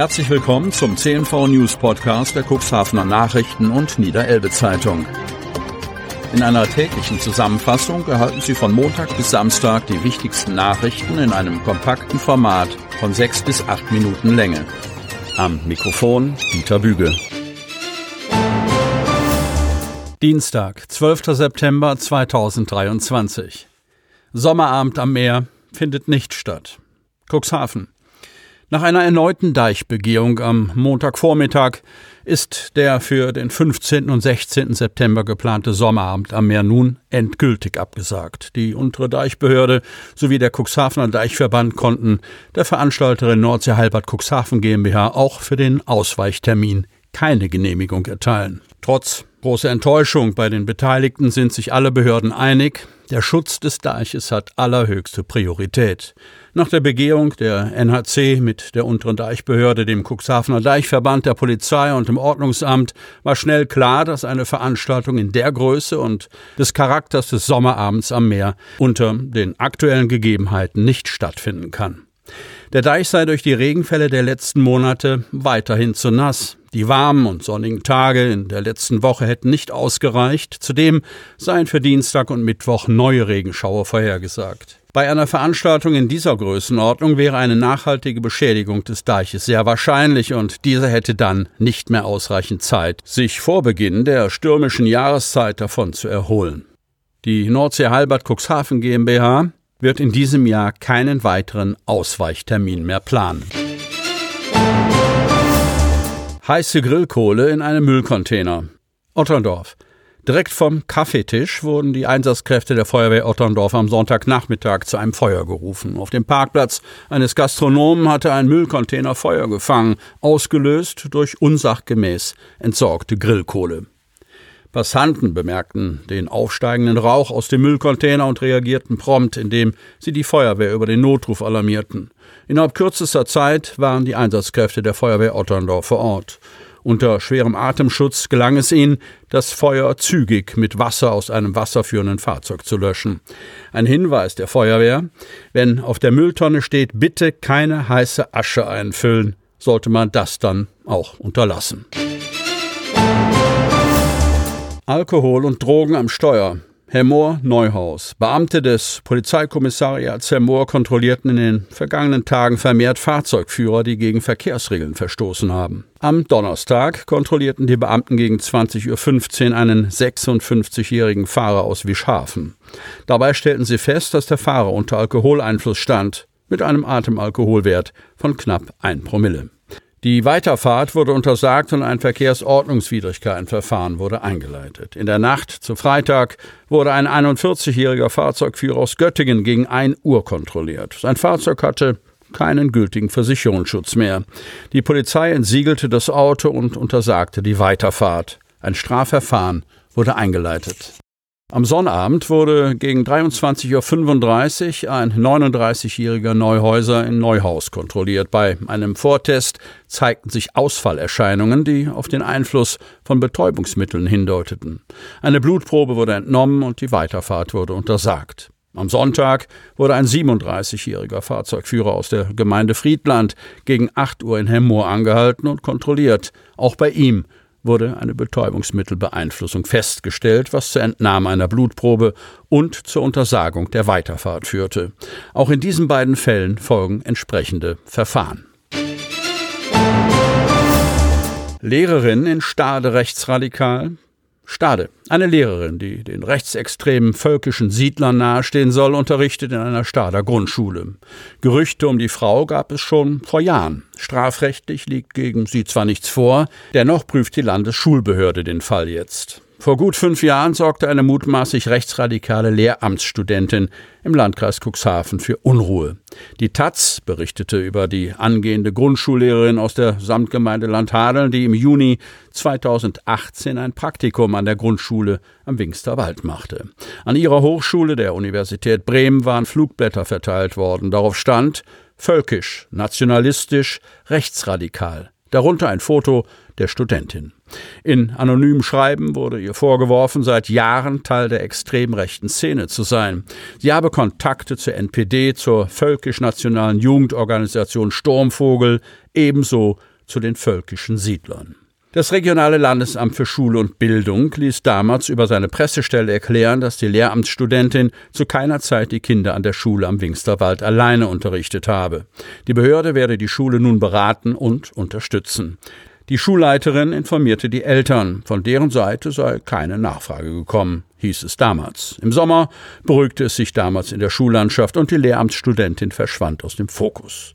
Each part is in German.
Herzlich willkommen zum CNV News Podcast der Cuxhavener Nachrichten und Niederelbe Zeitung. In einer täglichen Zusammenfassung erhalten Sie von Montag bis Samstag die wichtigsten Nachrichten in einem kompakten Format von sechs bis acht Minuten Länge. Am Mikrofon Dieter Büge. Dienstag, 12. September 2023. Sommerabend am Meer findet nicht statt. Cuxhaven. Nach einer erneuten Deichbegehung am Montagvormittag ist der für den 15. und 16. September geplante Sommerabend am Meer nun endgültig abgesagt. Die untere Deichbehörde sowie der Cuxhavener Deichverband konnten der Veranstalterin Nordsee Halbert Cuxhaven GmbH auch für den Ausweichtermin keine Genehmigung erteilen. Trotz großer Enttäuschung bei den Beteiligten sind sich alle Behörden einig, der Schutz des Deiches hat allerhöchste Priorität. Nach der Begehung der NHC mit der unteren Deichbehörde, dem Cuxhavener Deichverband, der Polizei und dem Ordnungsamt war schnell klar, dass eine Veranstaltung in der Größe und des Charakters des Sommerabends am Meer unter den aktuellen Gegebenheiten nicht stattfinden kann. Der Deich sei durch die Regenfälle der letzten Monate weiterhin zu nass. Die warmen und sonnigen Tage in der letzten Woche hätten nicht ausgereicht. Zudem seien für Dienstag und Mittwoch neue Regenschauer vorhergesagt. Bei einer Veranstaltung in dieser Größenordnung wäre eine nachhaltige Beschädigung des Deiches sehr wahrscheinlich und dieser hätte dann nicht mehr ausreichend Zeit, sich vor Beginn der stürmischen Jahreszeit davon zu erholen. Die Nordsee Halbert Cuxhaven GmbH wird in diesem Jahr keinen weiteren Ausweichtermin mehr planen. Heiße Grillkohle in einem Müllcontainer. Otterndorf. Direkt vom Kaffeetisch wurden die Einsatzkräfte der Feuerwehr Otterndorf am Sonntagnachmittag zu einem Feuer gerufen. Auf dem Parkplatz eines Gastronomen hatte ein Müllcontainer Feuer gefangen, ausgelöst durch unsachgemäß entsorgte Grillkohle. Passanten bemerkten den aufsteigenden Rauch aus dem Müllcontainer und reagierten prompt, indem sie die Feuerwehr über den Notruf alarmierten. Innerhalb kürzester Zeit waren die Einsatzkräfte der Feuerwehr Otterndorf vor Ort. Unter schwerem Atemschutz gelang es ihnen, das Feuer zügig mit Wasser aus einem wasserführenden Fahrzeug zu löschen. Ein Hinweis der Feuerwehr, wenn auf der Mülltonne steht, bitte keine heiße Asche einfüllen, sollte man das dann auch unterlassen. Alkohol und Drogen am Steuer. Herr Mohr, Neuhaus. Beamte des Polizeikommissariats Herr Mohr kontrollierten in den vergangenen Tagen vermehrt Fahrzeugführer, die gegen Verkehrsregeln verstoßen haben. Am Donnerstag kontrollierten die Beamten gegen 20.15 Uhr einen 56-jährigen Fahrer aus Wischhafen. Dabei stellten sie fest, dass der Fahrer unter Alkoholeinfluss stand, mit einem Atemalkoholwert von knapp 1 Promille. Die Weiterfahrt wurde untersagt und ein Verkehrsordnungswidrigkeitenverfahren wurde eingeleitet. In der Nacht zu Freitag wurde ein 41-jähriger Fahrzeugführer aus Göttingen gegen 1 Uhr kontrolliert. Sein Fahrzeug hatte keinen gültigen Versicherungsschutz mehr. Die Polizei entsiegelte das Auto und untersagte die Weiterfahrt. Ein Strafverfahren wurde eingeleitet. Am Sonnabend wurde gegen 23.35 Uhr ein 39-jähriger Neuhäuser in Neuhaus kontrolliert. Bei einem Vortest zeigten sich Ausfallerscheinungen, die auf den Einfluss von Betäubungsmitteln hindeuteten. Eine Blutprobe wurde entnommen und die Weiterfahrt wurde untersagt. Am Sonntag wurde ein 37-jähriger Fahrzeugführer aus der Gemeinde Friedland gegen 8 Uhr in Hemmoor angehalten und kontrolliert. Auch bei ihm wurde eine Betäubungsmittelbeeinflussung festgestellt, was zur Entnahme einer Blutprobe und zur Untersagung der Weiterfahrt führte. Auch in diesen beiden Fällen folgen entsprechende Verfahren. Lehrerin in Stade rechtsradikal, Stade, eine Lehrerin, die den rechtsextremen völkischen Siedlern nahestehen soll, unterrichtet in einer Stader Grundschule. Gerüchte um die Frau gab es schon vor Jahren. Strafrechtlich liegt gegen sie zwar nichts vor, dennoch prüft die Landesschulbehörde den Fall jetzt. Vor gut fünf Jahren sorgte eine mutmaßlich rechtsradikale Lehramtsstudentin im Landkreis Cuxhaven für Unruhe. Die Taz berichtete über die angehende Grundschullehrerin aus der Samtgemeinde Landhadeln, die im Juni 2018 ein Praktikum an der Grundschule am Wingster Wald machte. An ihrer Hochschule der Universität Bremen waren Flugblätter verteilt worden. Darauf stand völkisch, nationalistisch, rechtsradikal. Darunter ein Foto der Studentin. In anonymen Schreiben wurde ihr vorgeworfen, seit Jahren Teil der extrem rechten Szene zu sein. Sie habe Kontakte zur NPD, zur völkisch-nationalen Jugendorganisation Sturmvogel, ebenso zu den völkischen Siedlern. Das regionale Landesamt für Schule und Bildung ließ damals über seine Pressestelle erklären, dass die Lehramtsstudentin zu keiner Zeit die Kinder an der Schule am Wingsterwald alleine unterrichtet habe. Die Behörde werde die Schule nun beraten und unterstützen. Die Schulleiterin informierte die Eltern, von deren Seite sei keine Nachfrage gekommen, hieß es damals. Im Sommer beruhigte es sich damals in der Schullandschaft und die Lehramtsstudentin verschwand aus dem Fokus.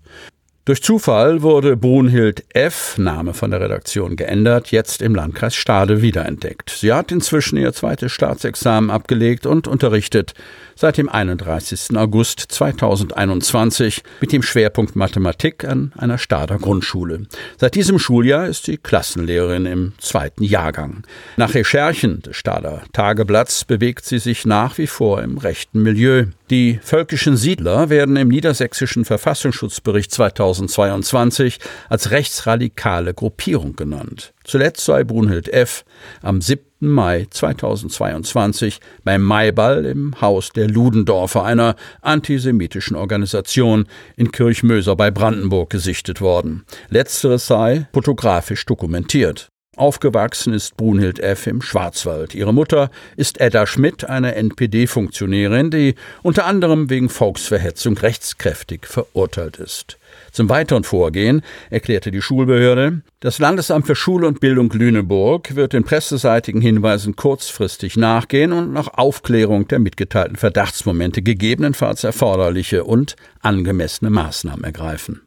Durch Zufall wurde Brunhild F., Name von der Redaktion geändert, jetzt im Landkreis Stade wiederentdeckt. Sie hat inzwischen ihr zweites Staatsexamen abgelegt und unterrichtet seit dem 31. August 2021 mit dem Schwerpunkt Mathematik an einer Stader Grundschule. Seit diesem Schuljahr ist sie Klassenlehrerin im zweiten Jahrgang. Nach Recherchen des Stader Tageblatts bewegt sie sich nach wie vor im rechten Milieu. Die völkischen Siedler werden im niedersächsischen Verfassungsschutzbericht 2022 als rechtsradikale Gruppierung genannt. Zuletzt sei Brunhild F. am 7. Mai 2022 beim Maiball im Haus der Ludendorfer, einer antisemitischen Organisation in Kirchmöser bei Brandenburg, gesichtet worden. Letzteres sei fotografisch dokumentiert. Aufgewachsen ist Brunhild F. im Schwarzwald. Ihre Mutter ist Edda Schmidt, eine NPD-Funktionärin, die unter anderem wegen Volksverhetzung rechtskräftig verurteilt ist. Zum weiteren Vorgehen erklärte die Schulbehörde, das Landesamt für Schule und Bildung Lüneburg wird den presseseitigen Hinweisen kurzfristig nachgehen und nach Aufklärung der mitgeteilten Verdachtsmomente gegebenenfalls erforderliche und angemessene Maßnahmen ergreifen.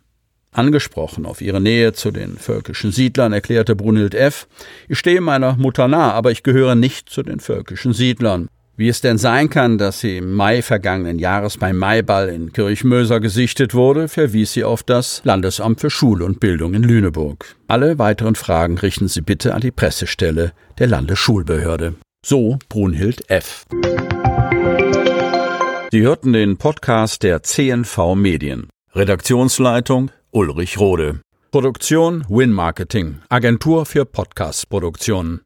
Angesprochen auf ihre Nähe zu den völkischen Siedlern erklärte Brunhild F., ich stehe meiner Mutter nah, aber ich gehöre nicht zu den völkischen Siedlern. Wie es denn sein kann, dass sie im Mai vergangenen Jahres beim Maiball in Kirchmöser gesichtet wurde, verwies sie auf das Landesamt für Schule und Bildung in Lüneburg. Alle weiteren Fragen richten Sie bitte an die Pressestelle der Landesschulbehörde. So Brunhild F. Sie hörten den Podcast der CNV Medien. Redaktionsleitung Ulrich Rode. Produktion Win Marketing, Agentur für Podcast-Produktionen.